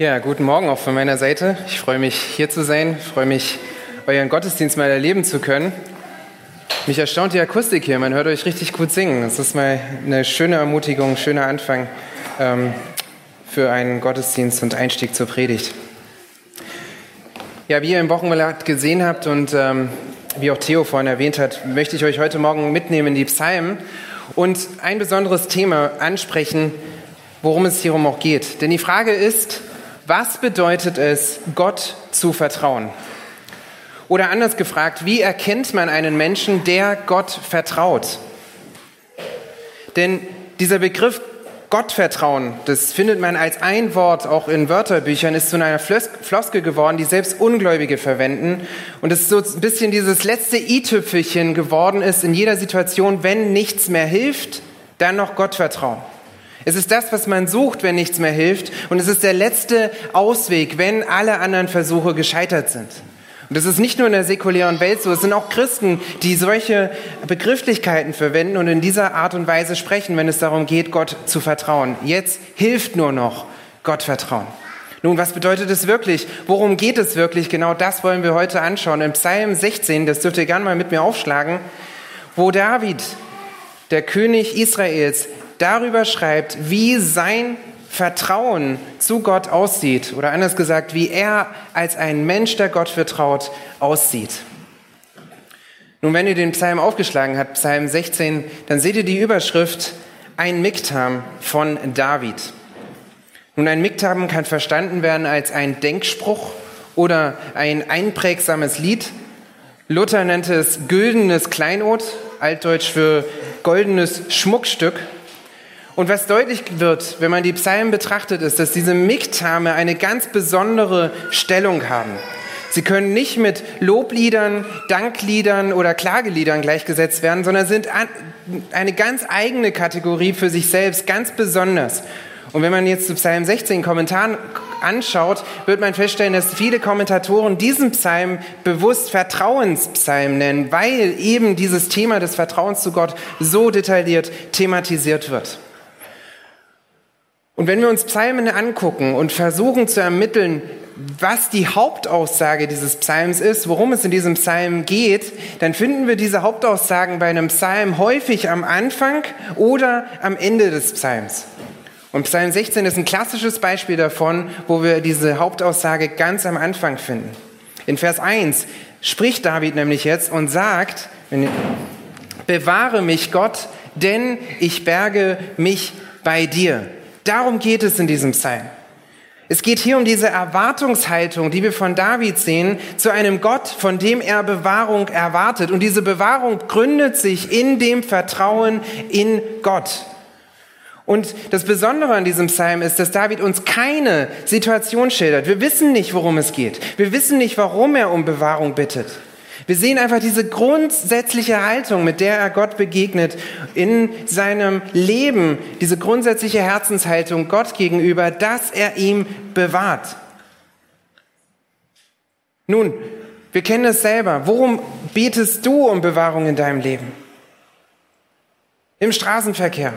Ja, guten Morgen auch von meiner Seite. Ich freue mich, hier zu sein. Ich freue mich, euren Gottesdienst mal erleben zu können. Mich erstaunt die Akustik hier. Man hört euch richtig gut singen. Das ist mal eine schöne Ermutigung, ein schöner Anfang ähm, für einen Gottesdienst und Einstieg zur Predigt. Ja, wie ihr im Wochenblatt gesehen habt und ähm, wie auch Theo vorhin erwähnt hat, möchte ich euch heute Morgen mitnehmen in die Psalmen und ein besonderes Thema ansprechen, worum es hierum auch geht. Denn die Frage ist, was bedeutet es, Gott zu vertrauen? Oder anders gefragt, wie erkennt man einen Menschen, der Gott vertraut? Denn dieser Begriff Gottvertrauen, das findet man als ein Wort auch in Wörterbüchern, ist zu einer Floskel geworden, die selbst Ungläubige verwenden. Und es ist so ein bisschen dieses letzte i-Tüpfelchen geworden ist in jeder Situation, wenn nichts mehr hilft, dann noch Gottvertrauen. Es ist das, was man sucht, wenn nichts mehr hilft. Und es ist der letzte Ausweg, wenn alle anderen Versuche gescheitert sind. Und das ist nicht nur in der säkulären Welt so, es sind auch Christen, die solche Begrifflichkeiten verwenden und in dieser Art und Weise sprechen, wenn es darum geht, Gott zu vertrauen. Jetzt hilft nur noch Gott vertrauen. Nun, was bedeutet es wirklich? Worum geht es wirklich? Genau das wollen wir heute anschauen. Im Psalm 16, das dürft ihr gerne mal mit mir aufschlagen, wo David, der König Israels, darüber schreibt, wie sein Vertrauen zu Gott aussieht oder anders gesagt, wie er als ein Mensch, der Gott vertraut, aussieht. Nun, wenn ihr den Psalm aufgeschlagen habt, Psalm 16, dann seht ihr die Überschrift Ein Miktam von David. Nun, ein Miktam kann verstanden werden als ein Denkspruch oder ein einprägsames Lied. Luther nannte es güldenes Kleinod, altdeutsch für goldenes Schmuckstück. Und was deutlich wird, wenn man die Psalmen betrachtet, ist, dass diese Miktame eine ganz besondere Stellung haben. Sie können nicht mit Lobliedern, Dankliedern oder Klageliedern gleichgesetzt werden, sondern sind eine ganz eigene Kategorie für sich selbst, ganz besonders. Und wenn man jetzt zu Psalm 16 Kommentaren anschaut, wird man feststellen, dass viele Kommentatoren diesen Psalm bewusst Vertrauenspsalm nennen, weil eben dieses Thema des Vertrauens zu Gott so detailliert thematisiert wird. Und wenn wir uns Psalmen angucken und versuchen zu ermitteln, was die Hauptaussage dieses Psalms ist, worum es in diesem Psalm geht, dann finden wir diese Hauptaussagen bei einem Psalm häufig am Anfang oder am Ende des Psalms. Und Psalm 16 ist ein klassisches Beispiel davon, wo wir diese Hauptaussage ganz am Anfang finden. In Vers 1 spricht David nämlich jetzt und sagt, bewahre mich Gott, denn ich berge mich bei dir. Darum geht es in diesem Psalm. Es geht hier um diese Erwartungshaltung, die wir von David sehen, zu einem Gott, von dem er Bewahrung erwartet. Und diese Bewahrung gründet sich in dem Vertrauen in Gott. Und das Besondere an diesem Psalm ist, dass David uns keine Situation schildert. Wir wissen nicht, worum es geht. Wir wissen nicht, warum er um Bewahrung bittet. Wir sehen einfach diese grundsätzliche Haltung, mit der er Gott begegnet in seinem Leben, diese grundsätzliche Herzenshaltung Gott gegenüber, dass er ihm bewahrt. Nun, wir kennen es selber. Worum betest du um Bewahrung in deinem Leben? Im Straßenverkehr,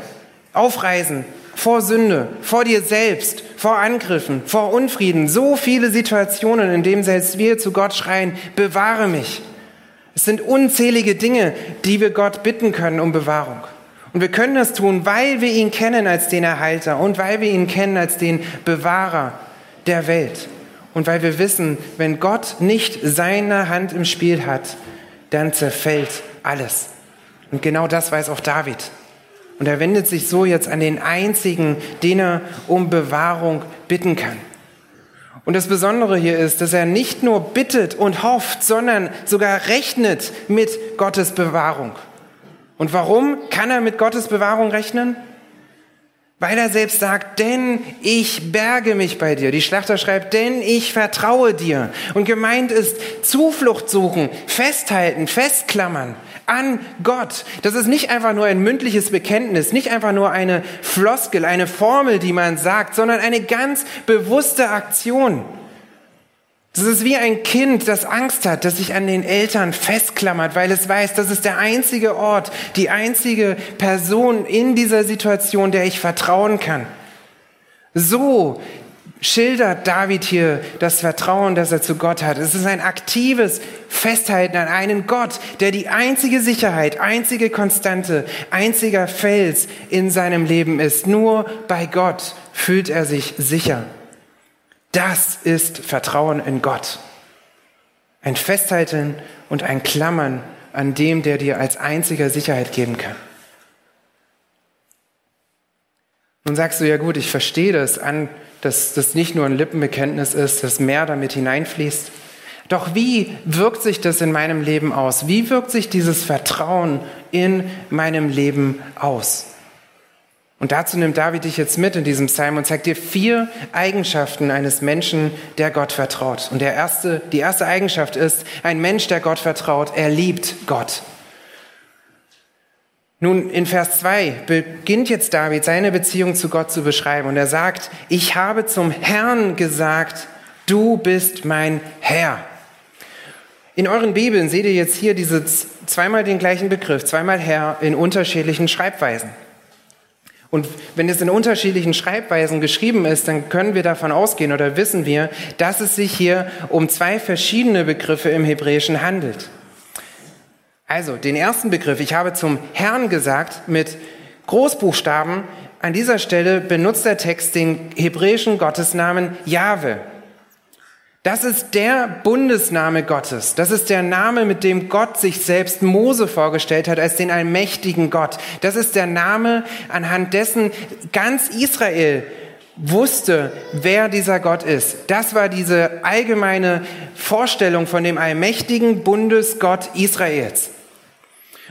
auf Reisen, vor Sünde, vor dir selbst, vor Angriffen, vor Unfrieden. So viele Situationen, in denen selbst wir zu Gott schreien, bewahre mich. Es sind unzählige Dinge, die wir Gott bitten können um Bewahrung. Und wir können das tun, weil wir ihn kennen als den Erhalter und weil wir ihn kennen als den Bewahrer der Welt. Und weil wir wissen, wenn Gott nicht seine Hand im Spiel hat, dann zerfällt alles. Und genau das weiß auch David. Und er wendet sich so jetzt an den einzigen, den er um Bewahrung bitten kann. Und das Besondere hier ist, dass er nicht nur bittet und hofft, sondern sogar rechnet mit Gottes Bewahrung. Und warum kann er mit Gottes Bewahrung rechnen? Weil er selbst sagt, denn ich berge mich bei dir. Die Schlachter schreibt, denn ich vertraue dir. Und gemeint ist Zuflucht suchen, festhalten, festklammern an Gott. Das ist nicht einfach nur ein mündliches Bekenntnis, nicht einfach nur eine Floskel, eine Formel, die man sagt, sondern eine ganz bewusste Aktion. Das ist wie ein Kind, das Angst hat, das sich an den Eltern festklammert, weil es weiß, das ist der einzige Ort, die einzige Person in dieser Situation, der ich vertrauen kann. So schildert David hier das Vertrauen, das er zu Gott hat. Es ist ein aktives Festhalten an einen Gott, der die einzige Sicherheit, einzige Konstante, einziger Fels in seinem Leben ist. Nur bei Gott fühlt er sich sicher. Das ist Vertrauen in Gott. Ein Festhalten und ein Klammern an dem, der dir als einziger Sicherheit geben kann. Nun sagst du, ja gut, ich verstehe das an, dass das nicht nur ein Lippenbekenntnis ist, dass mehr damit hineinfließt. Doch wie wirkt sich das in meinem Leben aus? Wie wirkt sich dieses Vertrauen in meinem Leben aus? Und dazu nimmt David dich jetzt mit in diesem Psalm und zeigt dir vier Eigenschaften eines Menschen, der Gott vertraut. Und der erste, die erste Eigenschaft ist, ein Mensch, der Gott vertraut, er liebt Gott. Nun, in Vers 2 beginnt jetzt David seine Beziehung zu Gott zu beschreiben und er sagt, ich habe zum Herrn gesagt, du bist mein Herr. In euren Bibeln seht ihr jetzt hier diese zweimal den gleichen Begriff, zweimal Herr in unterschiedlichen Schreibweisen. Und wenn es in unterschiedlichen Schreibweisen geschrieben ist, dann können wir davon ausgehen oder wissen wir, dass es sich hier um zwei verschiedene Begriffe im Hebräischen handelt. Also den ersten Begriff, ich habe zum Herrn gesagt, mit Großbuchstaben. An dieser Stelle benutzt der Text den hebräischen Gottesnamen Jahwe. Das ist der Bundesname Gottes. Das ist der Name, mit dem Gott sich selbst Mose vorgestellt hat als den allmächtigen Gott. Das ist der Name, anhand dessen ganz Israel wusste, wer dieser Gott ist. Das war diese allgemeine Vorstellung von dem allmächtigen Bundesgott Israels.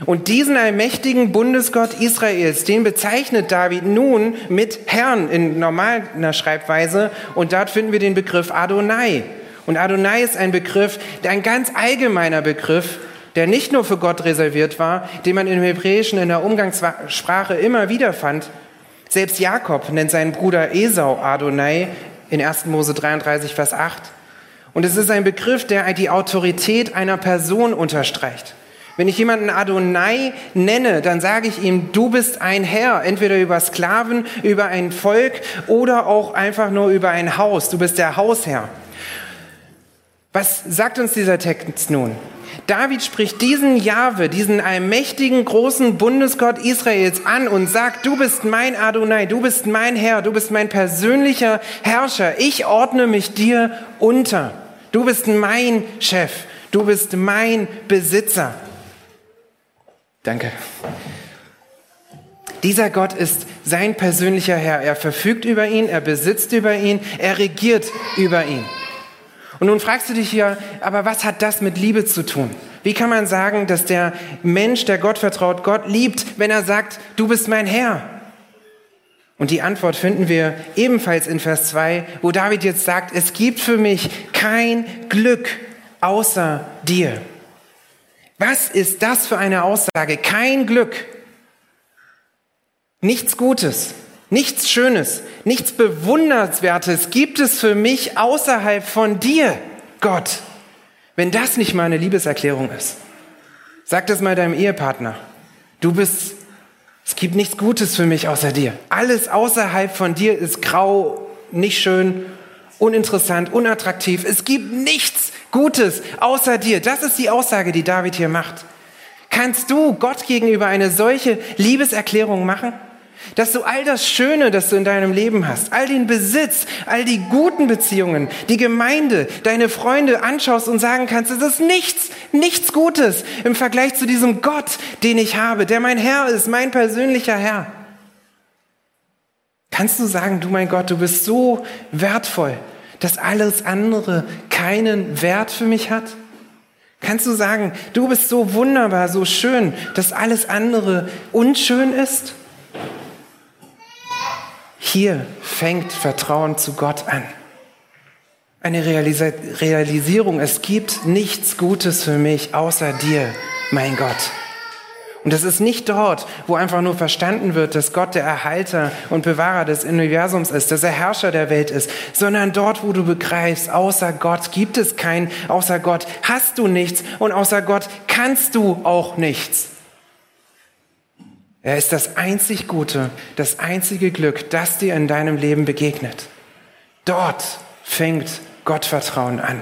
Und diesen allmächtigen Bundesgott Israels, den bezeichnet David nun mit Herrn in normaler Schreibweise und dort finden wir den Begriff Adonai. Und Adonai ist ein Begriff, ein ganz allgemeiner Begriff, der nicht nur für Gott reserviert war, den man im Hebräischen in der Umgangssprache immer wieder fand. Selbst Jakob nennt seinen Bruder Esau Adonai in 1. Mose 33, Vers 8. Und es ist ein Begriff, der die Autorität einer Person unterstreicht. Wenn ich jemanden Adonai nenne, dann sage ich ihm, du bist ein Herr, entweder über Sklaven, über ein Volk oder auch einfach nur über ein Haus. Du bist der Hausherr. Was sagt uns dieser Text nun? David spricht diesen Jahwe, diesen allmächtigen großen Bundesgott Israels an und sagt, du bist mein Adonai, du bist mein Herr, du bist mein persönlicher Herrscher. Ich ordne mich dir unter. Du bist mein Chef, du bist mein Besitzer. Danke. Dieser Gott ist sein persönlicher Herr. Er verfügt über ihn, er besitzt über ihn, er regiert über ihn. Und nun fragst du dich hier, aber was hat das mit Liebe zu tun? Wie kann man sagen, dass der Mensch, der Gott vertraut, Gott liebt, wenn er sagt, du bist mein Herr? Und die Antwort finden wir ebenfalls in Vers 2, wo David jetzt sagt, es gibt für mich kein Glück außer dir. Was ist das für eine Aussage? Kein Glück. Nichts Gutes. Nichts Schönes, nichts Bewundernswertes gibt es für mich außerhalb von dir, Gott. Wenn das nicht mal eine Liebeserklärung ist. Sag das mal deinem Ehepartner. Du bist, es gibt nichts Gutes für mich außer dir. Alles außerhalb von dir ist grau, nicht schön, uninteressant, unattraktiv. Es gibt nichts Gutes außer dir. Das ist die Aussage, die David hier macht. Kannst du Gott gegenüber eine solche Liebeserklärung machen? Dass du all das Schöne, das du in deinem Leben hast, all den Besitz, all die guten Beziehungen, die Gemeinde, deine Freunde anschaust und sagen kannst, es ist nichts, nichts Gutes im Vergleich zu diesem Gott, den ich habe, der mein Herr ist, mein persönlicher Herr. Kannst du sagen, du mein Gott, du bist so wertvoll, dass alles andere keinen Wert für mich hat? Kannst du sagen, du bist so wunderbar, so schön, dass alles andere unschön ist? Hier fängt Vertrauen zu Gott an. Eine Realisierung, es gibt nichts Gutes für mich außer dir, mein Gott. Und es ist nicht dort, wo einfach nur verstanden wird, dass Gott der Erhalter und Bewahrer des Universums ist, dass er Herrscher der Welt ist, sondern dort, wo du begreifst, außer Gott gibt es keinen, außer Gott hast du nichts und außer Gott kannst du auch nichts. Er ist das einzig Gute, das einzige Glück, das dir in deinem Lem begegnet. Dort fängt Gottvertrauen an.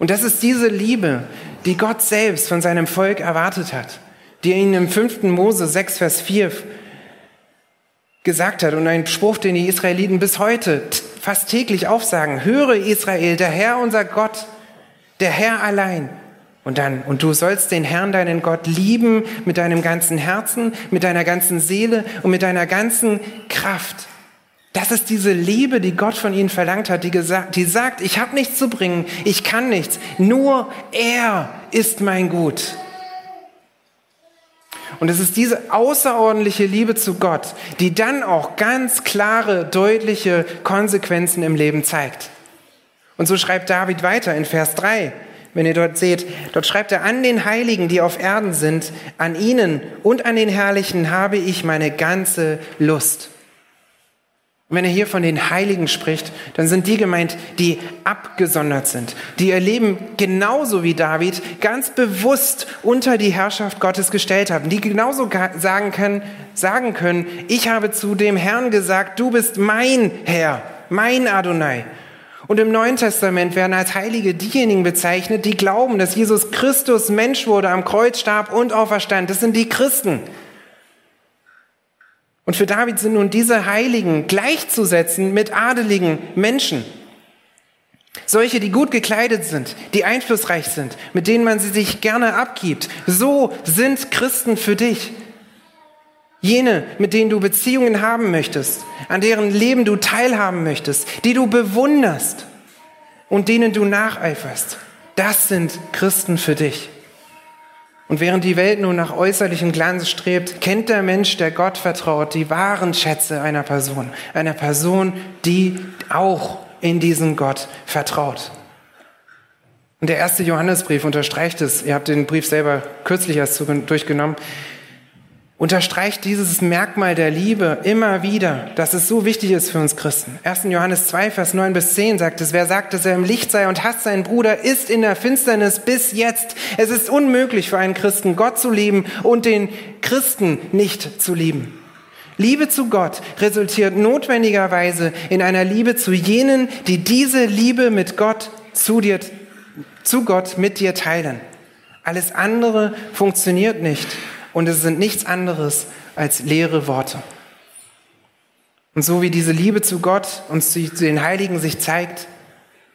Und das ist diese Liebe, die Gott selbst von seinem Volk erwartet hat, die er ihnen im 5. Mose 6, Vers 4 gesagt hat und ein Spruch, den die Israeliten bis heute fast täglich aufsagen. Höre Israel, der Herr unser Gott, der Herr allein. Und dann, und du sollst den Herrn, deinen Gott, lieben mit deinem ganzen Herzen, mit deiner ganzen Seele und mit deiner ganzen Kraft. Das ist diese Liebe, die Gott von ihnen verlangt hat, die, gesagt, die sagt, ich habe nichts zu bringen, ich kann nichts, nur er ist mein Gut. Und es ist diese außerordentliche Liebe zu Gott, die dann auch ganz klare, deutliche Konsequenzen im Leben zeigt. Und so schreibt David weiter in Vers 3, wenn ihr dort seht, dort schreibt er, an den Heiligen, die auf Erden sind, an ihnen und an den Herrlichen habe ich meine ganze Lust. Und wenn er hier von den Heiligen spricht, dann sind die gemeint, die abgesondert sind, die ihr Leben genauso wie David ganz bewusst unter die Herrschaft Gottes gestellt haben, die genauso sagen können, sagen können, ich habe zu dem Herrn gesagt, du bist mein Herr, mein Adonai. Und im Neuen Testament werden als Heilige diejenigen bezeichnet, die glauben, dass Jesus Christus Mensch wurde, am Kreuz starb und auferstand. Das sind die Christen. Und für David sind nun diese Heiligen gleichzusetzen mit adeligen Menschen. Solche, die gut gekleidet sind, die einflussreich sind, mit denen man sie sich gerne abgibt. So sind Christen für dich. Jene, mit denen du Beziehungen haben möchtest, an deren Leben du teilhaben möchtest, die du bewunderst und denen du nacheiferst. Das sind Christen für dich. Und während die Welt nun nach äußerlichem Glanz strebt, kennt der Mensch, der Gott vertraut, die wahren Schätze einer Person. Einer Person, die auch in diesen Gott vertraut. Und der erste Johannesbrief unterstreicht es. Ihr habt den Brief selber kürzlich erst durchgenommen unterstreicht dieses Merkmal der Liebe immer wieder, dass es so wichtig ist für uns Christen. 1. Johannes 2, Vers 9 bis 10 sagt es, wer sagt, dass er im Licht sei und hasst seinen Bruder, ist in der Finsternis bis jetzt. Es ist unmöglich für einen Christen, Gott zu lieben und den Christen nicht zu lieben. Liebe zu Gott resultiert notwendigerweise in einer Liebe zu jenen, die diese Liebe mit Gott zu dir, zu Gott mit dir teilen. Alles andere funktioniert nicht und es sind nichts anderes als leere Worte. Und so wie diese Liebe zu Gott und zu den Heiligen sich zeigt,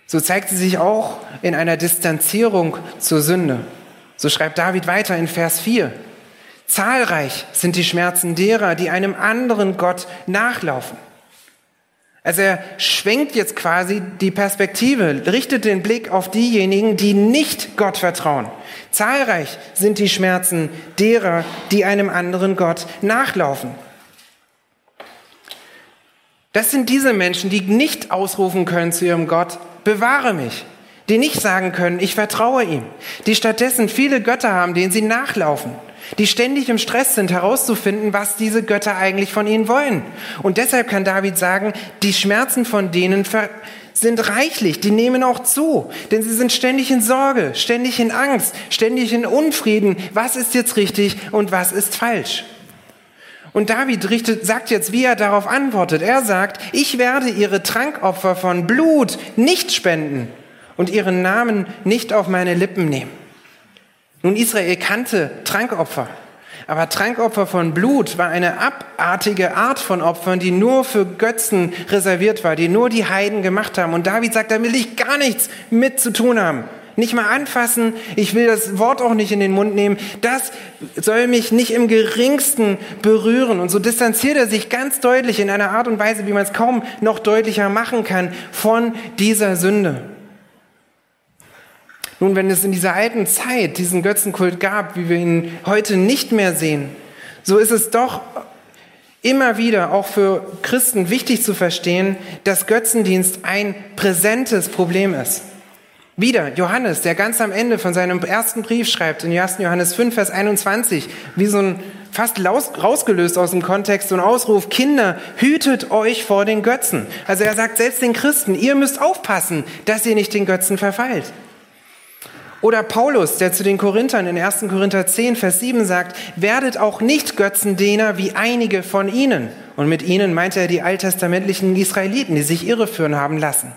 so zeigt sie sich auch in einer Distanzierung zur Sünde. So schreibt David weiter in Vers 4. Zahlreich sind die Schmerzen derer, die einem anderen Gott nachlaufen. Also er schwenkt jetzt quasi die Perspektive, richtet den Blick auf diejenigen, die nicht Gott vertrauen. Zahlreich sind die Schmerzen derer, die einem anderen Gott nachlaufen. Das sind diese Menschen, die nicht ausrufen können zu ihrem Gott, bewahre mich, die nicht sagen können, ich vertraue ihm, die stattdessen viele Götter haben, denen sie nachlaufen die ständig im Stress sind, herauszufinden, was diese Götter eigentlich von ihnen wollen. Und deshalb kann David sagen, die Schmerzen von denen sind reichlich, die nehmen auch zu, denn sie sind ständig in Sorge, ständig in Angst, ständig in Unfrieden. Was ist jetzt richtig und was ist falsch? Und David richtet, sagt jetzt, wie er darauf antwortet. Er sagt, ich werde ihre Trankopfer von Blut nicht spenden und ihren Namen nicht auf meine Lippen nehmen. Nun, Israel kannte Trankopfer. Aber Trankopfer von Blut war eine abartige Art von Opfern, die nur für Götzen reserviert war, die nur die Heiden gemacht haben. Und David sagt, da will ich gar nichts mit zu tun haben. Nicht mal anfassen, ich will das Wort auch nicht in den Mund nehmen. Das soll mich nicht im geringsten berühren. Und so distanziert er sich ganz deutlich in einer Art und Weise, wie man es kaum noch deutlicher machen kann, von dieser Sünde. Nun, wenn es in dieser alten Zeit diesen Götzenkult gab, wie wir ihn heute nicht mehr sehen, so ist es doch immer wieder auch für Christen wichtig zu verstehen, dass Götzendienst ein präsentes Problem ist. Wieder Johannes, der ganz am Ende von seinem ersten Brief schreibt, in 1. Johannes 5, Vers 21, wie so ein fast rausgelöst aus dem Kontext, so ein Ausruf, Kinder, hütet euch vor den Götzen. Also er sagt selbst den Christen, ihr müsst aufpassen, dass ihr nicht den Götzen verfallt. Oder Paulus, der zu den Korinthern in 1. Korinther 10, Vers 7 sagt, werdet auch nicht Götzendiener wie einige von ihnen. Und mit ihnen meinte er die alttestamentlichen Israeliten, die sich irreführen haben lassen.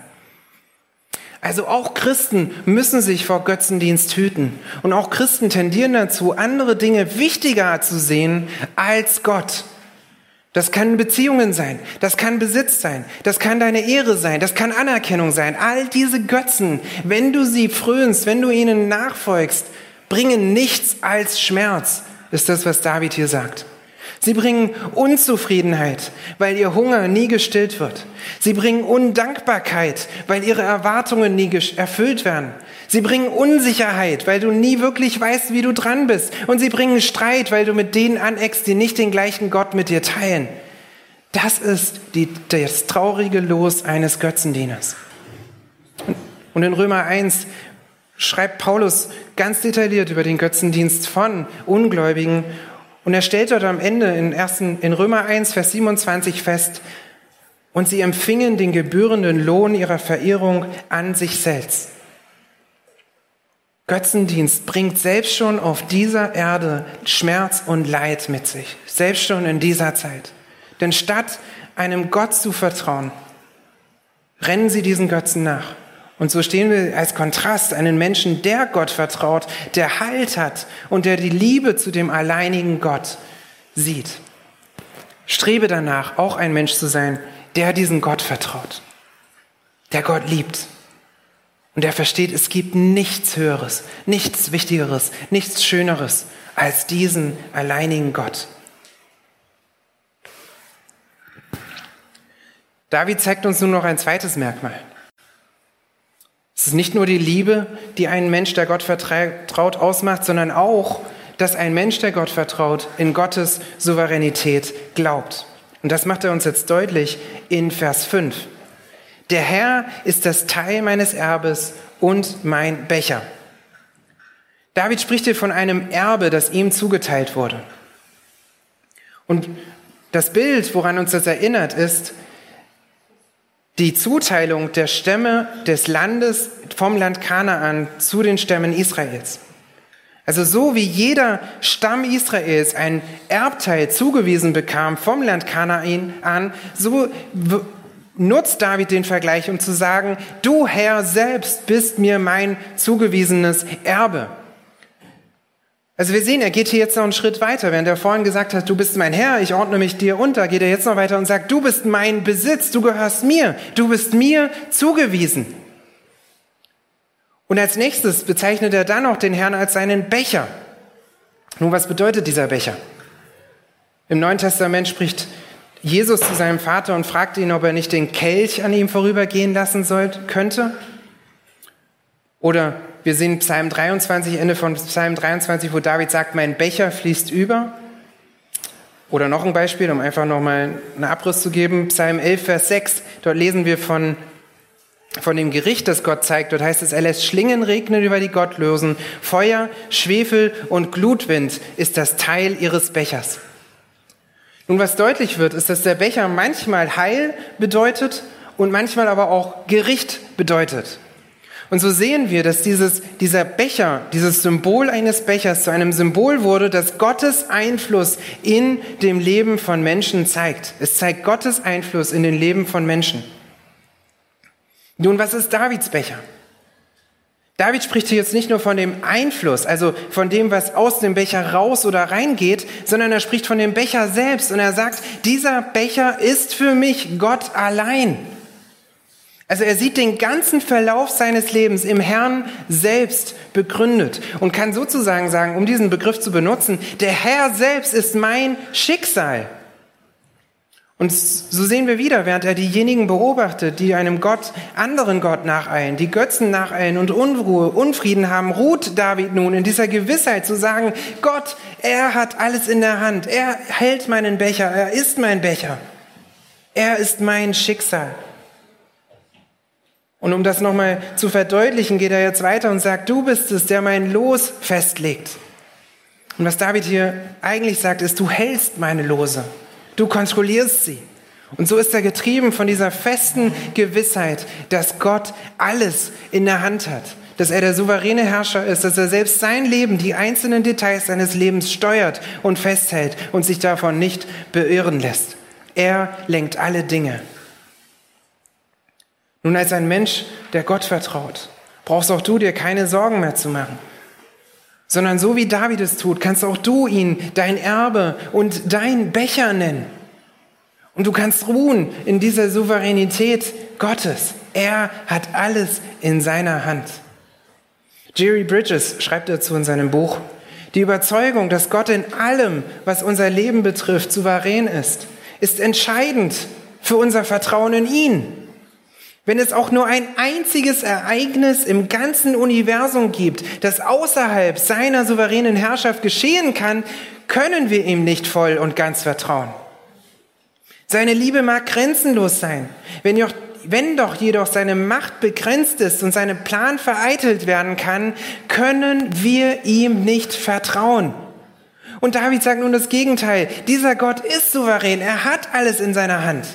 Also auch Christen müssen sich vor Götzendienst hüten. Und auch Christen tendieren dazu, andere Dinge wichtiger zu sehen als Gott. Das kann Beziehungen sein, das kann Besitz sein, das kann deine Ehre sein, das kann Anerkennung sein. All diese Götzen, wenn du sie frönst, wenn du ihnen nachfolgst, bringen nichts als Schmerz, ist das, was David hier sagt. Sie bringen Unzufriedenheit, weil ihr Hunger nie gestillt wird. Sie bringen Undankbarkeit, weil ihre Erwartungen nie erfüllt werden. Sie bringen Unsicherheit, weil du nie wirklich weißt, wie du dran bist. Und sie bringen Streit, weil du mit denen aneckst, die nicht den gleichen Gott mit dir teilen. Das ist die, das traurige Los eines Götzendieners. Und in Römer 1 schreibt Paulus ganz detailliert über den Götzendienst von Ungläubigen und er stellt dort am Ende in, ersten, in Römer 1, Vers 27 fest, und sie empfingen den gebührenden Lohn ihrer Verehrung an sich selbst. Götzendienst bringt selbst schon auf dieser Erde Schmerz und Leid mit sich, selbst schon in dieser Zeit. Denn statt einem Gott zu vertrauen, rennen sie diesen Götzen nach. Und so stehen wir als Kontrast einen Menschen, der Gott vertraut, der Halt hat und der die Liebe zu dem alleinigen Gott sieht. Strebe danach, auch ein Mensch zu sein, der diesen Gott vertraut, der Gott liebt und der versteht, es gibt nichts Höheres, nichts Wichtigeres, nichts Schöneres als diesen alleinigen Gott. David zeigt uns nun noch ein zweites Merkmal. Es ist nicht nur die Liebe, die einen Mensch, der Gott vertraut, ausmacht, sondern auch, dass ein Mensch, der Gott vertraut, in Gottes Souveränität glaubt. Und das macht er uns jetzt deutlich in Vers 5. Der Herr ist das Teil meines Erbes und mein Becher. David spricht hier von einem Erbe, das ihm zugeteilt wurde. Und das Bild, woran uns das erinnert, ist, die Zuteilung der Stämme des Landes vom Land Kanaan zu den Stämmen Israels. Also so wie jeder Stamm Israels ein Erbteil zugewiesen bekam vom Land Kanaan an, so nutzt David den Vergleich, um zu sagen, du Herr selbst bist mir mein zugewiesenes Erbe. Also wir sehen, er geht hier jetzt noch einen Schritt weiter. Während er vorhin gesagt hat, du bist mein Herr, ich ordne mich dir unter, geht er jetzt noch weiter und sagt, du bist mein Besitz, du gehörst mir, du bist mir zugewiesen. Und als nächstes bezeichnet er dann auch den Herrn als seinen Becher. Nun, was bedeutet dieser Becher? Im Neuen Testament spricht Jesus zu seinem Vater und fragt ihn, ob er nicht den Kelch an ihm vorübergehen lassen sollte, könnte. Oder wir sehen Psalm 23, Ende von Psalm 23, wo David sagt, mein Becher fließt über. Oder noch ein Beispiel, um einfach nochmal einen Abriss zu geben. Psalm 11, Vers 6, dort lesen wir von, von dem Gericht, das Gott zeigt. Dort heißt es, er lässt Schlingen regnen über die Gottlosen. Feuer, Schwefel und Glutwind ist das Teil ihres Bechers. Nun, was deutlich wird, ist, dass der Becher manchmal Heil bedeutet und manchmal aber auch Gericht bedeutet. Und so sehen wir, dass dieses, dieser Becher, dieses Symbol eines Bechers zu einem Symbol wurde, das Gottes Einfluss in dem Leben von Menschen zeigt. Es zeigt Gottes Einfluss in den Leben von Menschen. Nun, was ist Davids Becher? David spricht hier jetzt nicht nur von dem Einfluss, also von dem, was aus dem Becher raus oder reingeht, sondern er spricht von dem Becher selbst und er sagt, dieser Becher ist für mich Gott allein. Also er sieht den ganzen Verlauf seines Lebens im Herrn selbst begründet und kann sozusagen sagen, um diesen Begriff zu benutzen, der Herr selbst ist mein Schicksal. Und so sehen wir wieder, während er diejenigen beobachtet, die einem Gott, anderen Gott nacheilen, die Götzen nacheilen und Unruhe, Unfrieden haben, ruht David nun in dieser Gewissheit zu sagen, Gott, er hat alles in der Hand, er hält meinen Becher, er ist mein Becher, er ist mein Schicksal. Und um das nochmal zu verdeutlichen, geht er jetzt weiter und sagt, du bist es, der mein Los festlegt. Und was David hier eigentlich sagt, ist, du hältst meine Lose. Du kontrollierst sie. Und so ist er getrieben von dieser festen Gewissheit, dass Gott alles in der Hand hat, dass er der souveräne Herrscher ist, dass er selbst sein Leben, die einzelnen Details seines Lebens steuert und festhält und sich davon nicht beirren lässt. Er lenkt alle Dinge. Nun, als ein Mensch, der Gott vertraut, brauchst auch du dir keine Sorgen mehr zu machen. Sondern so wie David es tut, kannst auch du ihn dein Erbe und dein Becher nennen. Und du kannst ruhen in dieser Souveränität Gottes. Er hat alles in seiner Hand. Jerry Bridges schreibt dazu in seinem Buch, die Überzeugung, dass Gott in allem, was unser Leben betrifft, souverän ist, ist entscheidend für unser Vertrauen in ihn. Wenn es auch nur ein einziges Ereignis im ganzen Universum gibt, das außerhalb seiner souveränen Herrschaft geschehen kann, können wir ihm nicht voll und ganz vertrauen. Seine Liebe mag grenzenlos sein. Wenn, doch, wenn doch jedoch seine Macht begrenzt ist und seine Plan vereitelt werden kann, können wir ihm nicht vertrauen. Und David sagt nun das Gegenteil. Dieser Gott ist souverän. Er hat alles in seiner Hand.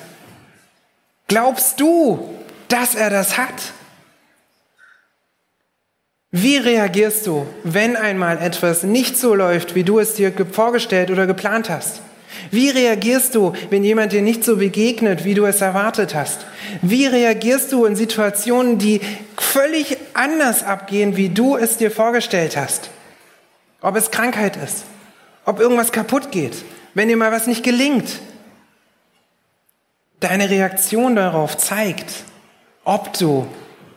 Glaubst du, dass er das hat? Wie reagierst du, wenn einmal etwas nicht so läuft, wie du es dir vorgestellt oder geplant hast? Wie reagierst du, wenn jemand dir nicht so begegnet, wie du es erwartet hast? Wie reagierst du in Situationen, die völlig anders abgehen, wie du es dir vorgestellt hast? Ob es Krankheit ist, ob irgendwas kaputt geht, wenn dir mal was nicht gelingt. Deine Reaktion darauf zeigt, ob du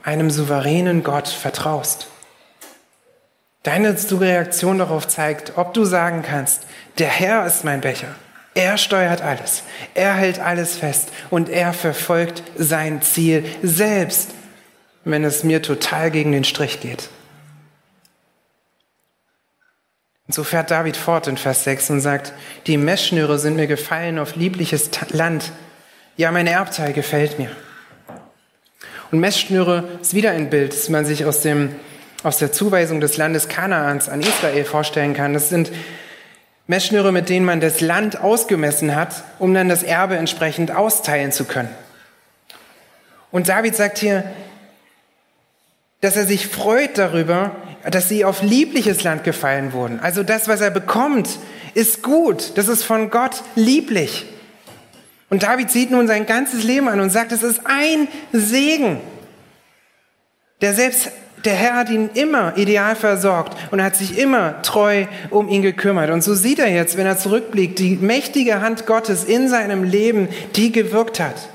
einem souveränen Gott vertraust. Deine Reaktion darauf zeigt, ob du sagen kannst, der Herr ist mein Becher. Er steuert alles. Er hält alles fest und er verfolgt sein Ziel selbst, wenn es mir total gegen den Strich geht. Und so fährt David fort in Vers 6 und sagt, die Messschnüre sind mir gefallen auf liebliches Land. Ja, mein Erbteil gefällt mir. Und Messschnüre ist wieder ein Bild, das man sich aus, dem, aus der Zuweisung des Landes Kanaans an Israel vorstellen kann. Das sind Messschnüre, mit denen man das Land ausgemessen hat, um dann das Erbe entsprechend austeilen zu können. Und David sagt hier, dass er sich freut darüber, dass sie auf liebliches Land gefallen wurden. Also das, was er bekommt, ist gut. Das ist von Gott lieblich. Und David sieht nun sein ganzes Leben an und sagt, es ist ein Segen, der selbst der Herr hat ihn immer ideal versorgt und hat sich immer treu um ihn gekümmert. Und so sieht er jetzt, wenn er zurückblickt, die mächtige Hand Gottes in seinem Leben, die gewirkt hat.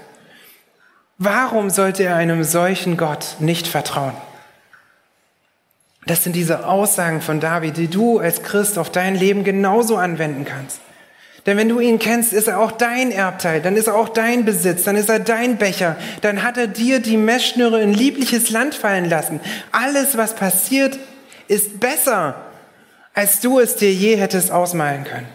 Warum sollte er einem solchen Gott nicht vertrauen? Das sind diese Aussagen von David, die du als Christ auf dein Leben genauso anwenden kannst. Denn wenn du ihn kennst, ist er auch dein Erbteil, dann ist er auch dein Besitz, dann ist er dein Becher, dann hat er dir die Messschnüre in liebliches Land fallen lassen. Alles, was passiert, ist besser, als du es dir je hättest ausmalen können.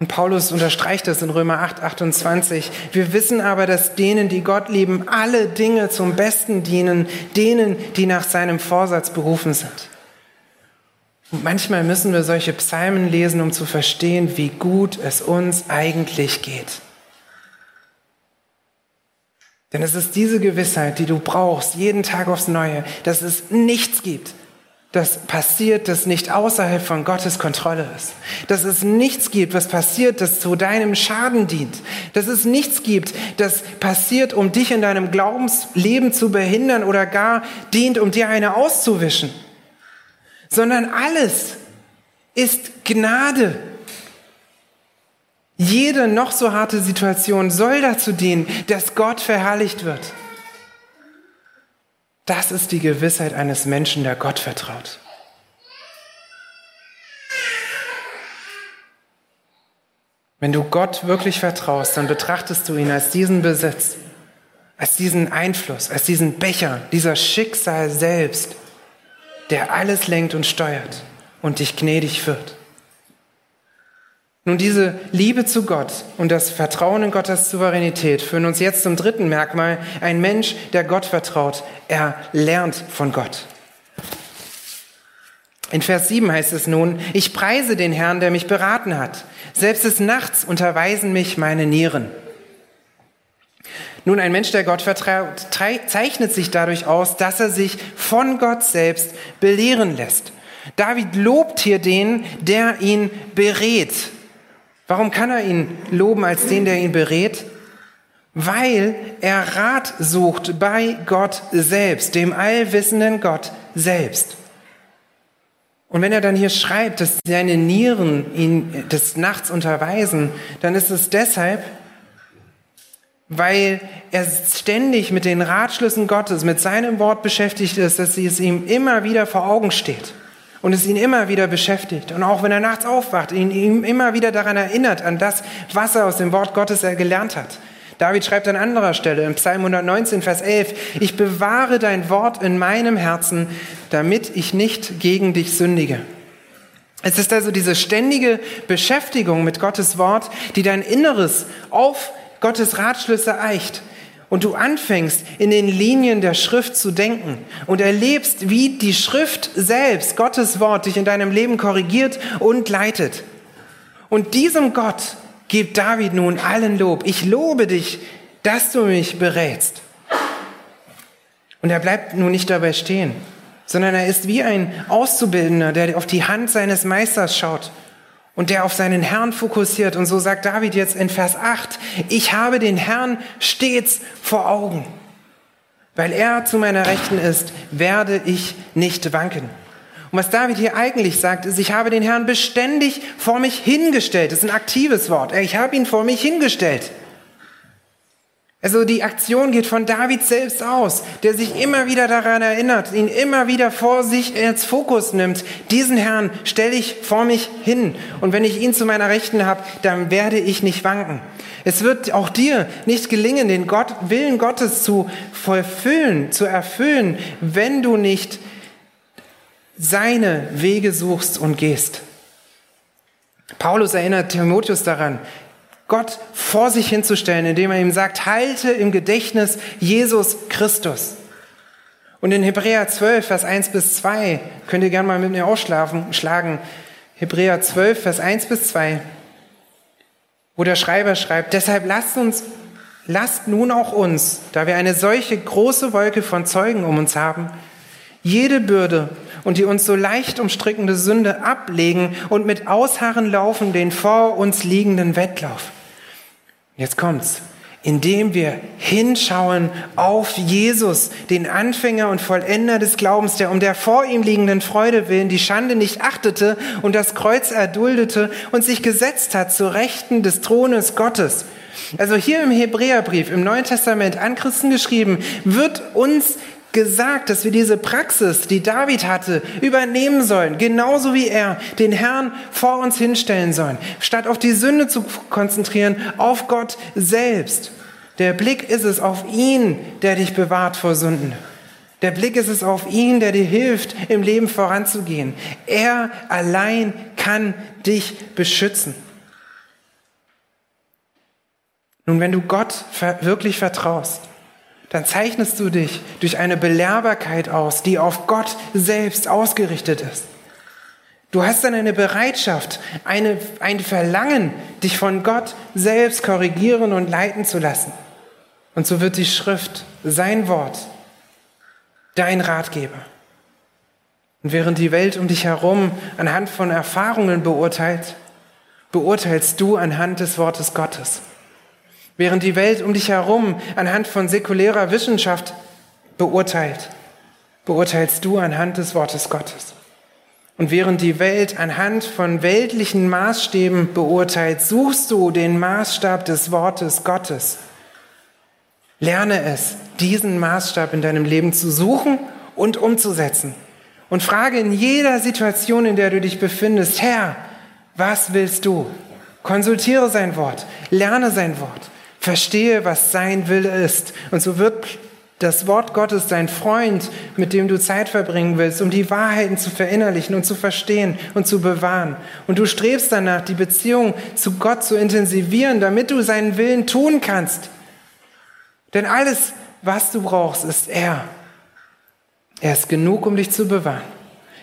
Und Paulus unterstreicht das in Römer 8, 28. Wir wissen aber, dass denen, die Gott lieben, alle Dinge zum Besten dienen, denen, die nach seinem Vorsatz berufen sind. Manchmal müssen wir solche Psalmen lesen, um zu verstehen, wie gut es uns eigentlich geht. Denn es ist diese Gewissheit, die du brauchst, jeden Tag aufs Neue, dass es nichts gibt, das passiert, das nicht außerhalb von Gottes Kontrolle ist. Dass es nichts gibt, was passiert, das zu deinem Schaden dient. Dass es nichts gibt, das passiert, um dich in deinem Glaubensleben zu behindern oder gar dient, um dir eine auszuwischen sondern alles ist Gnade. Jede noch so harte Situation soll dazu dienen, dass Gott verherrlicht wird. Das ist die Gewissheit eines Menschen, der Gott vertraut. Wenn du Gott wirklich vertraust, dann betrachtest du ihn als diesen Besitz, als diesen Einfluss, als diesen Becher, dieser Schicksal selbst der alles lenkt und steuert und dich gnädig führt. Nun, diese Liebe zu Gott und das Vertrauen in Gottes Souveränität führen uns jetzt zum dritten Merkmal. Ein Mensch, der Gott vertraut, er lernt von Gott. In Vers 7 heißt es nun, ich preise den Herrn, der mich beraten hat. Selbst des Nachts unterweisen mich meine Nieren. Nun, ein Mensch, der Gott vertraut, zeichnet sich dadurch aus, dass er sich von Gott selbst belehren lässt. David lobt hier den, der ihn berät. Warum kann er ihn loben als den, der ihn berät? Weil er Rat sucht bei Gott selbst, dem allwissenden Gott selbst. Und wenn er dann hier schreibt, dass seine Nieren ihn des Nachts unterweisen, dann ist es deshalb, weil er ständig mit den Ratschlüssen Gottes, mit seinem Wort beschäftigt ist, dass es ihm immer wieder vor Augen steht und es ihn immer wieder beschäftigt. Und auch wenn er nachts aufwacht, ihn, ihm immer wieder daran erinnert, an das, was er aus dem Wort Gottes er gelernt hat. David schreibt an anderer Stelle im Psalm 119, Vers 11, ich bewahre dein Wort in meinem Herzen, damit ich nicht gegen dich sündige. Es ist also diese ständige Beschäftigung mit Gottes Wort, die dein Inneres auf Gottes Ratschlüsse eicht und du anfängst in den Linien der Schrift zu denken und erlebst, wie die Schrift selbst, Gottes Wort, dich in deinem Leben korrigiert und leitet. Und diesem Gott gibt David nun allen Lob. Ich lobe dich, dass du mich berätst. Und er bleibt nun nicht dabei stehen, sondern er ist wie ein Auszubildender, der auf die Hand seines Meisters schaut und der auf seinen Herrn fokussiert. Und so sagt David jetzt in Vers 8, ich habe den Herrn stets vor Augen. Weil er zu meiner Rechten ist, werde ich nicht wanken. Und was David hier eigentlich sagt, ist, ich habe den Herrn beständig vor mich hingestellt. Das ist ein aktives Wort. Ich habe ihn vor mich hingestellt. Also die Aktion geht von David selbst aus, der sich immer wieder daran erinnert, ihn immer wieder vor sich als Fokus nimmt. Diesen Herrn stelle ich vor mich hin. Und wenn ich ihn zu meiner Rechten habe, dann werde ich nicht wanken. Es wird auch dir nicht gelingen, den Gott, Willen Gottes zu vollfüllen, zu erfüllen, wenn du nicht seine Wege suchst und gehst. Paulus erinnert Timotheus daran, Gott vor sich hinzustellen, indem er ihm sagt, halte im Gedächtnis Jesus Christus. Und in Hebräer 12, Vers 1 bis 2, könnt ihr gerne mal mit mir ausschlagen, Hebräer 12, Vers 1 bis 2, wo der Schreiber schreibt, deshalb lasst uns, lasst nun auch uns, da wir eine solche große Wolke von Zeugen um uns haben, jede Bürde und die uns so leicht umstrickende Sünde ablegen und mit Ausharren laufen den vor uns liegenden Wettlauf. Jetzt kommt's. Indem wir hinschauen auf Jesus, den Anfänger und Vollender des Glaubens, der um der vor ihm liegenden Freude willen die Schande nicht achtete und das Kreuz erduldete und sich gesetzt hat zu Rechten des Thrones Gottes. Also hier im Hebräerbrief, im Neuen Testament an Christen geschrieben, wird uns gesagt, dass wir diese Praxis, die David hatte, übernehmen sollen, genauso wie er den Herrn vor uns hinstellen sollen, statt auf die Sünde zu konzentrieren, auf Gott selbst. Der Blick ist es auf ihn, der dich bewahrt vor Sünden. Der Blick ist es auf ihn, der dir hilft, im Leben voranzugehen. Er allein kann dich beschützen. Nun, wenn du Gott wirklich vertraust, dann zeichnest du dich durch eine Belehrbarkeit aus, die auf Gott selbst ausgerichtet ist. Du hast dann eine Bereitschaft, eine, ein Verlangen, dich von Gott selbst korrigieren und leiten zu lassen. Und so wird die Schrift, sein Wort, dein Ratgeber. Und während die Welt um dich herum anhand von Erfahrungen beurteilt, beurteilst du anhand des Wortes Gottes. Während die Welt um dich herum anhand von säkulärer Wissenschaft beurteilt, beurteilst du anhand des Wortes Gottes. Und während die Welt anhand von weltlichen Maßstäben beurteilt, suchst du den Maßstab des Wortes Gottes. Lerne es, diesen Maßstab in deinem Leben zu suchen und umzusetzen. Und frage in jeder Situation, in der du dich befindest, Herr, was willst du? Konsultiere sein Wort, lerne sein Wort. Verstehe, was sein Wille ist. Und so wird das Wort Gottes dein Freund, mit dem du Zeit verbringen willst, um die Wahrheiten zu verinnerlichen und zu verstehen und zu bewahren. Und du strebst danach, die Beziehung zu Gott zu intensivieren, damit du seinen Willen tun kannst. Denn alles, was du brauchst, ist er. Er ist genug, um dich zu bewahren.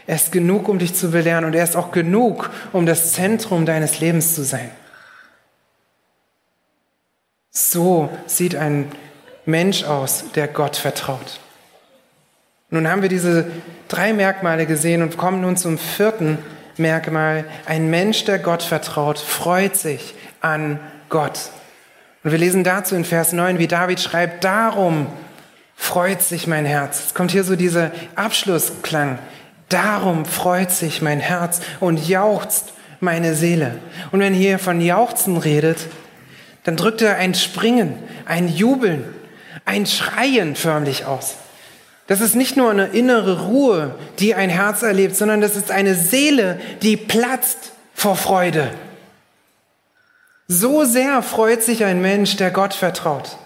Er ist genug, um dich zu belehren. Und er ist auch genug, um das Zentrum deines Lebens zu sein. So sieht ein Mensch aus, der Gott vertraut. Nun haben wir diese drei Merkmale gesehen und kommen nun zum vierten Merkmal, ein Mensch, der Gott vertraut, freut sich an Gott. Und wir lesen dazu in Vers 9, wie David schreibt, darum freut sich mein Herz. Es kommt hier so dieser Abschlussklang. Darum freut sich mein Herz und jauchzt meine Seele. Und wenn hier von Jauchzen redet, dann drückt er ein Springen, ein Jubeln, ein Schreien förmlich aus. Das ist nicht nur eine innere Ruhe, die ein Herz erlebt, sondern das ist eine Seele, die platzt vor Freude. So sehr freut sich ein Mensch, der Gott vertraut.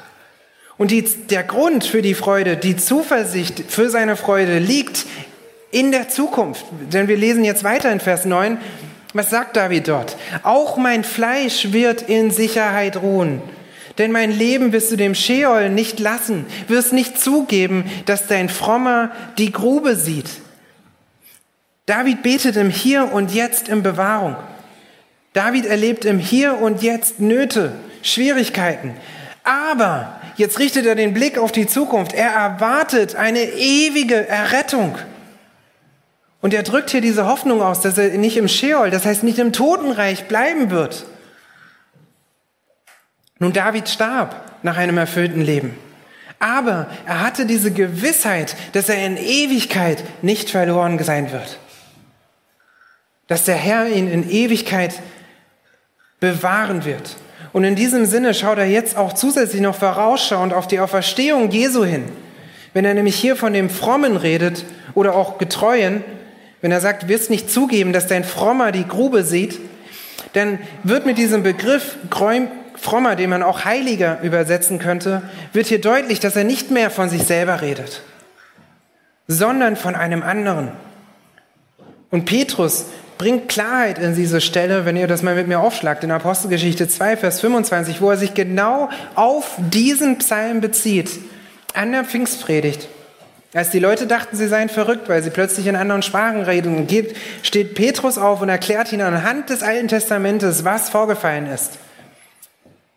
Und die, der Grund für die Freude, die Zuversicht für seine Freude liegt in der Zukunft. Denn wir lesen jetzt weiter in Vers 9. Was sagt David dort? Auch mein Fleisch wird in Sicherheit ruhen. Denn mein Leben wirst du dem Scheol nicht lassen, wirst nicht zugeben, dass dein Frommer die Grube sieht. David betet im Hier und Jetzt in Bewahrung. David erlebt im Hier und Jetzt Nöte, Schwierigkeiten. Aber jetzt richtet er den Blick auf die Zukunft. Er erwartet eine ewige Errettung. Und er drückt hier diese Hoffnung aus, dass er nicht im Sheol, das heißt nicht im Totenreich bleiben wird. Nun, David starb nach einem erfüllten Leben. Aber er hatte diese Gewissheit, dass er in Ewigkeit nicht verloren sein wird. Dass der Herr ihn in Ewigkeit bewahren wird. Und in diesem Sinne schaut er jetzt auch zusätzlich noch vorausschauend auf die Auferstehung Jesu hin. Wenn er nämlich hier von dem Frommen redet oder auch Getreuen, wenn er sagt, wirst nicht zugeben, dass dein Frommer die Grube sieht, dann wird mit diesem Begriff Frommer, den man auch Heiliger übersetzen könnte, wird hier deutlich, dass er nicht mehr von sich selber redet, sondern von einem anderen. Und Petrus bringt Klarheit in diese Stelle, wenn ihr das mal mit mir aufschlagt, in Apostelgeschichte 2, Vers 25, wo er sich genau auf diesen Psalm bezieht, an der Pfingstpredigt. Als die Leute dachten, sie seien verrückt, weil sie plötzlich in anderen Sprachen reden, geht, steht Petrus auf und erklärt ihnen anhand des Alten Testamentes, was vorgefallen ist.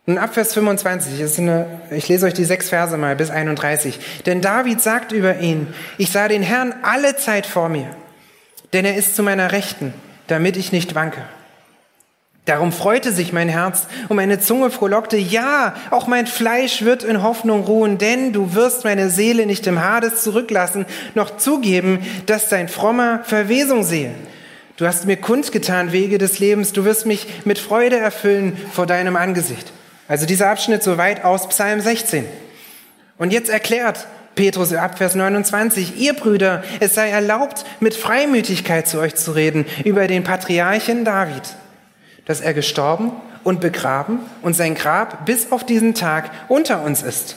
Und ab Vers 25, ist eine, ich lese euch die sechs Verse mal bis 31. Denn David sagt über ihn, ich sah den Herrn alle Zeit vor mir, denn er ist zu meiner Rechten damit ich nicht wanke. Darum freute sich mein Herz und meine Zunge frohlockte, ja, auch mein Fleisch wird in Hoffnung ruhen, denn du wirst meine Seele nicht im Hades zurücklassen, noch zugeben, dass dein frommer Verwesung sehe. Du hast mir kundgetan Wege des Lebens, du wirst mich mit Freude erfüllen vor deinem Angesicht. Also dieser Abschnitt soweit aus Psalm 16. Und jetzt erklärt Petrus ab Vers 29, ihr Brüder, es sei erlaubt, mit Freimütigkeit zu euch zu reden über den Patriarchen David, dass er gestorben und begraben und sein Grab bis auf diesen Tag unter uns ist.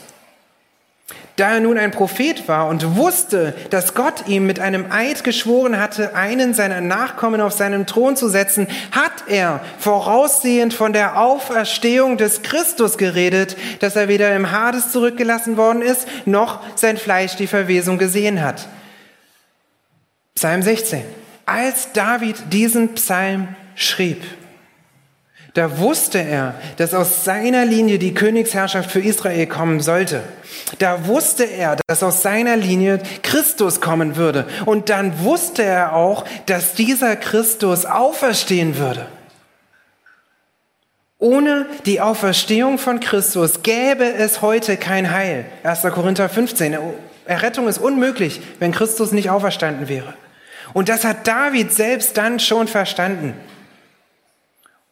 Da er nun ein Prophet war und wusste, dass Gott ihm mit einem Eid geschworen hatte, einen seiner Nachkommen auf seinen Thron zu setzen, hat er voraussehend von der Auferstehung des Christus geredet, dass er weder im Hades zurückgelassen worden ist, noch sein Fleisch die Verwesung gesehen hat. Psalm 16. Als David diesen Psalm schrieb, da wusste er, dass aus seiner Linie die Königsherrschaft für Israel kommen sollte. Da wusste er, dass aus seiner Linie Christus kommen würde. Und dann wusste er auch, dass dieser Christus auferstehen würde. Ohne die Auferstehung von Christus gäbe es heute kein Heil. 1. Korinther 15. Errettung ist unmöglich, wenn Christus nicht auferstanden wäre. Und das hat David selbst dann schon verstanden.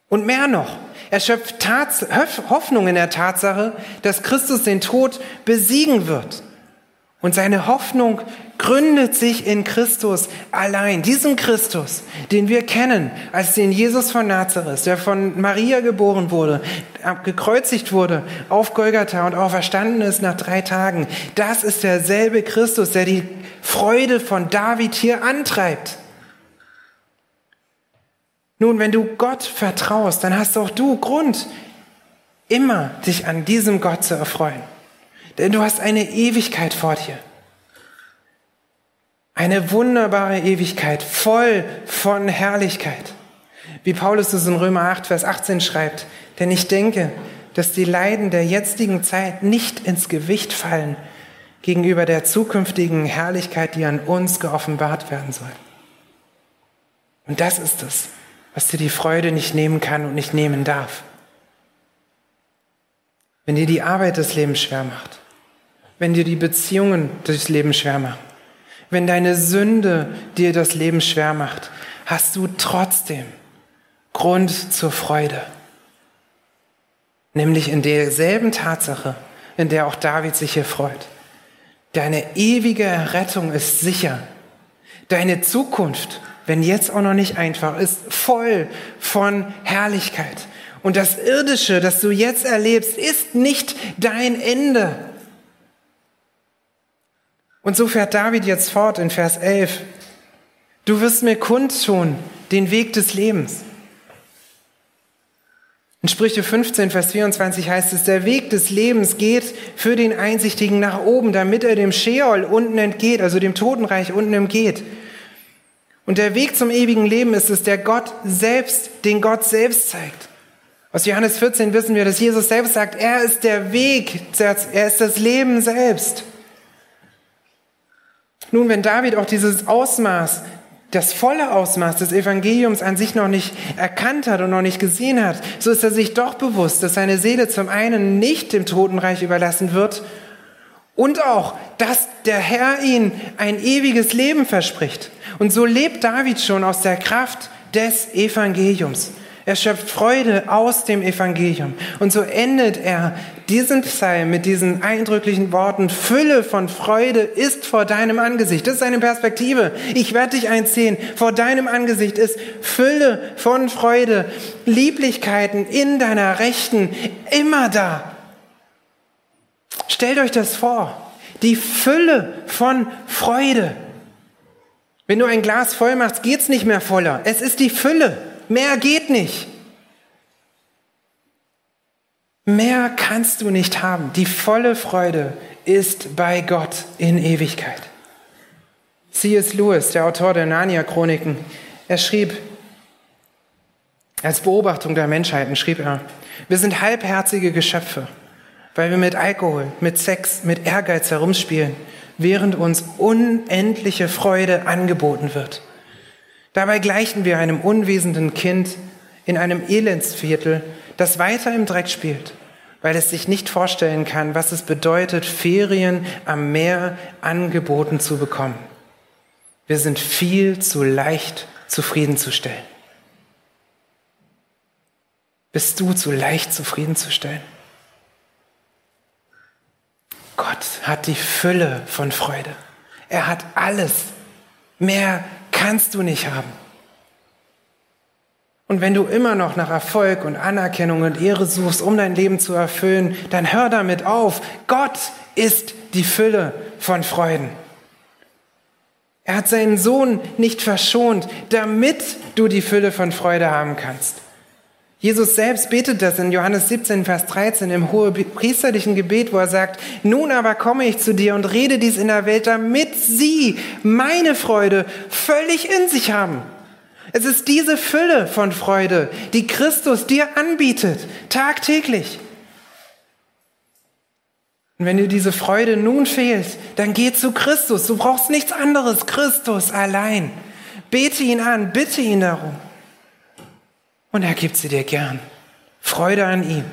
Und mehr noch, er schöpft Tats Hoffnung in der Tatsache, dass Christus den Tod besiegen wird. Und seine Hoffnung gründet sich in Christus allein. Diesen Christus, den wir kennen als den Jesus von Nazareth, der von Maria geboren wurde, gekreuzigt wurde auf Golgatha und auferstanden ist nach drei Tagen. Das ist derselbe Christus, der die Freude von David hier antreibt. Nun, wenn du Gott vertraust, dann hast auch du Grund, immer dich an diesem Gott zu erfreuen. Denn du hast eine Ewigkeit vor dir. Eine wunderbare Ewigkeit, voll von Herrlichkeit. Wie Paulus es in Römer 8, Vers 18 schreibt. Denn ich denke, dass die Leiden der jetzigen Zeit nicht ins Gewicht fallen gegenüber der zukünftigen Herrlichkeit, die an uns geoffenbart werden soll. Und das ist es, was dir die Freude nicht nehmen kann und nicht nehmen darf. Wenn dir die Arbeit das Leben schwer macht, wenn dir die Beziehungen das Leben schwer machen, wenn deine Sünde dir das Leben schwer macht, hast du trotzdem Grund zur Freude. Nämlich in derselben Tatsache, in der auch David sich hier freut. Deine ewige Rettung ist sicher. Deine Zukunft, wenn jetzt auch noch nicht einfach, ist voll von Herrlichkeit. Und das Irdische, das du jetzt erlebst, ist nicht dein Ende. Und so fährt David jetzt fort in Vers 11. Du wirst mir kundtun den Weg des Lebens. In Sprüche 15, Vers 24 heißt es, der Weg des Lebens geht für den Einsichtigen nach oben, damit er dem Sheol unten entgeht, also dem Totenreich unten entgeht. Und der Weg zum ewigen Leben ist es, der Gott selbst, den Gott selbst zeigt. Aus Johannes 14 wissen wir, dass Jesus selbst sagt, er ist der Weg, er ist das Leben selbst. Nun, wenn David auch dieses Ausmaß, das volle Ausmaß des Evangeliums an sich noch nicht erkannt hat und noch nicht gesehen hat, so ist er sich doch bewusst, dass seine Seele zum einen nicht dem Totenreich überlassen wird und auch, dass der Herr ihn ein ewiges Leben verspricht. Und so lebt David schon aus der Kraft des Evangeliums. Er schöpft Freude aus dem Evangelium. Und so endet er diesen Psalm mit diesen eindrücklichen Worten. Fülle von Freude ist vor deinem Angesicht. Das ist seine Perspektive. Ich werde dich einziehen. Vor deinem Angesicht ist Fülle von Freude. Lieblichkeiten in deiner Rechten immer da. Stellt euch das vor. Die Fülle von Freude. Wenn du ein Glas voll machst, geht's nicht mehr voller. Es ist die Fülle. Mehr geht nicht. Mehr kannst du nicht haben. Die volle Freude ist bei Gott in Ewigkeit. C.S. Lewis, der Autor der Narnia-Chroniken, er schrieb, als Beobachtung der Menschheiten schrieb er, wir sind halbherzige Geschöpfe, weil wir mit Alkohol, mit Sex, mit Ehrgeiz herumspielen, während uns unendliche Freude angeboten wird. Dabei gleichen wir einem unwesenden Kind in einem Elendsviertel, das weiter im Dreck spielt, weil es sich nicht vorstellen kann, was es bedeutet, Ferien am Meer angeboten zu bekommen. Wir sind viel zu leicht zufriedenzustellen. Bist du zu leicht zufriedenzustellen? Gott hat die Fülle von Freude. Er hat alles. Mehr kannst du nicht haben. Und wenn du immer noch nach Erfolg und Anerkennung und Ehre suchst, um dein Leben zu erfüllen, dann hör damit auf. Gott ist die Fülle von Freuden. Er hat seinen Sohn nicht verschont, damit du die Fülle von Freude haben kannst. Jesus selbst betet das in Johannes 17, Vers 13 im hohepriesterlichen Gebet, wo er sagt, nun aber komme ich zu dir und rede dies in der Welt, damit sie meine Freude völlig in sich haben. Es ist diese Fülle von Freude, die Christus dir anbietet, tagtäglich. Und wenn dir diese Freude nun fehlt, dann geh zu Christus. Du brauchst nichts anderes, Christus allein. Bete ihn an, bitte ihn darum. Und er gibt sie dir gern. Freude an ihm,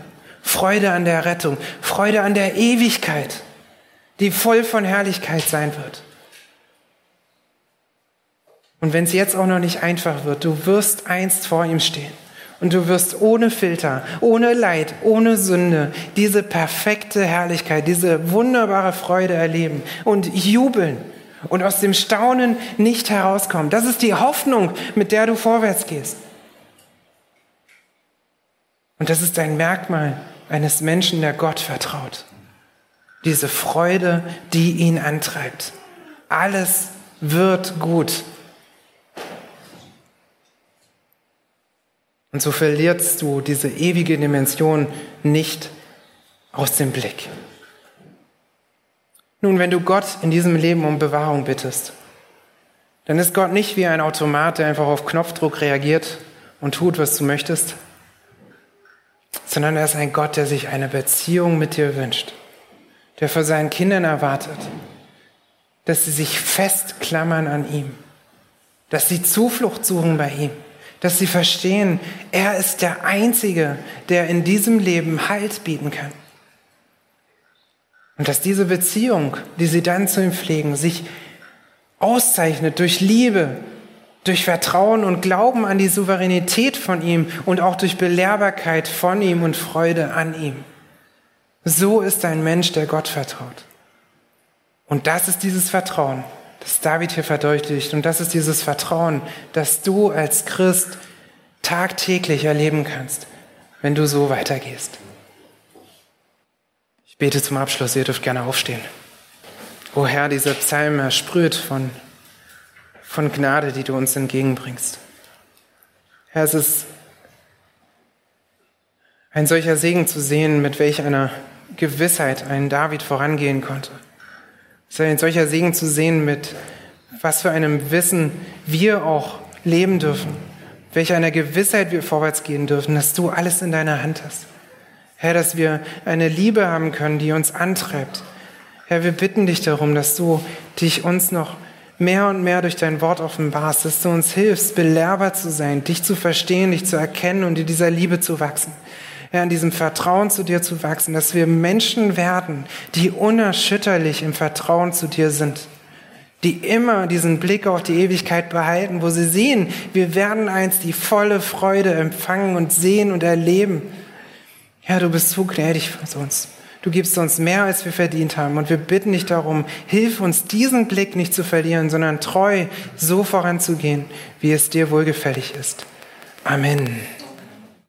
Freude an der Rettung, Freude an der Ewigkeit, die voll von Herrlichkeit sein wird. Und wenn es jetzt auch noch nicht einfach wird, du wirst einst vor ihm stehen. Und du wirst ohne Filter, ohne Leid, ohne Sünde diese perfekte Herrlichkeit, diese wunderbare Freude erleben und jubeln und aus dem Staunen nicht herauskommen. Das ist die Hoffnung, mit der du vorwärts gehst. Und das ist ein Merkmal eines Menschen, der Gott vertraut. Diese Freude, die ihn antreibt. Alles wird gut. Und so verlierst du diese ewige Dimension nicht aus dem Blick. Nun, wenn du Gott in diesem Leben um Bewahrung bittest, dann ist Gott nicht wie ein Automat, der einfach auf Knopfdruck reagiert und tut, was du möchtest, sondern er ist ein Gott, der sich eine Beziehung mit dir wünscht, der vor seinen Kindern erwartet, dass sie sich festklammern an ihm, dass sie Zuflucht suchen bei ihm, dass sie verstehen, er ist der Einzige, der in diesem Leben Halt bieten kann. Und dass diese Beziehung, die sie dann zu ihm pflegen, sich auszeichnet durch Liebe, durch Vertrauen und Glauben an die Souveränität von ihm und auch durch Belehrbarkeit von ihm und Freude an ihm. So ist ein Mensch, der Gott vertraut. Und das ist dieses Vertrauen, das David hier verdeutlicht. Und das ist dieses Vertrauen, das du als Christ tagtäglich erleben kannst, wenn du so weitergehst. Ich bete zum Abschluss, ihr dürft gerne aufstehen. O Herr, dieser Psalm ersprüht von von Gnade, die du uns entgegenbringst. Herr, es ist ein solcher Segen zu sehen, mit welch einer Gewissheit ein David vorangehen konnte. Es ist ein solcher Segen zu sehen, mit was für einem Wissen wir auch leben dürfen, welch einer Gewissheit wir vorwärts gehen dürfen, dass du alles in deiner Hand hast. Herr, dass wir eine Liebe haben können, die uns antreibt. Herr, wir bitten dich darum, dass du dich uns noch mehr und mehr durch dein Wort offenbarst, dass du uns hilfst, belehrbar zu sein, dich zu verstehen, dich zu erkennen und in dieser Liebe zu wachsen. Ja, in diesem Vertrauen zu dir zu wachsen, dass wir Menschen werden, die unerschütterlich im Vertrauen zu dir sind, die immer diesen Blick auf die Ewigkeit behalten, wo sie sehen, wir werden einst die volle Freude empfangen und sehen und erleben. Ja, du bist so gnädig für uns. Du gibst uns mehr, als wir verdient haben. Und wir bitten dich darum, hilf uns, diesen Blick nicht zu verlieren, sondern treu so voranzugehen, wie es dir wohlgefällig ist. Amen.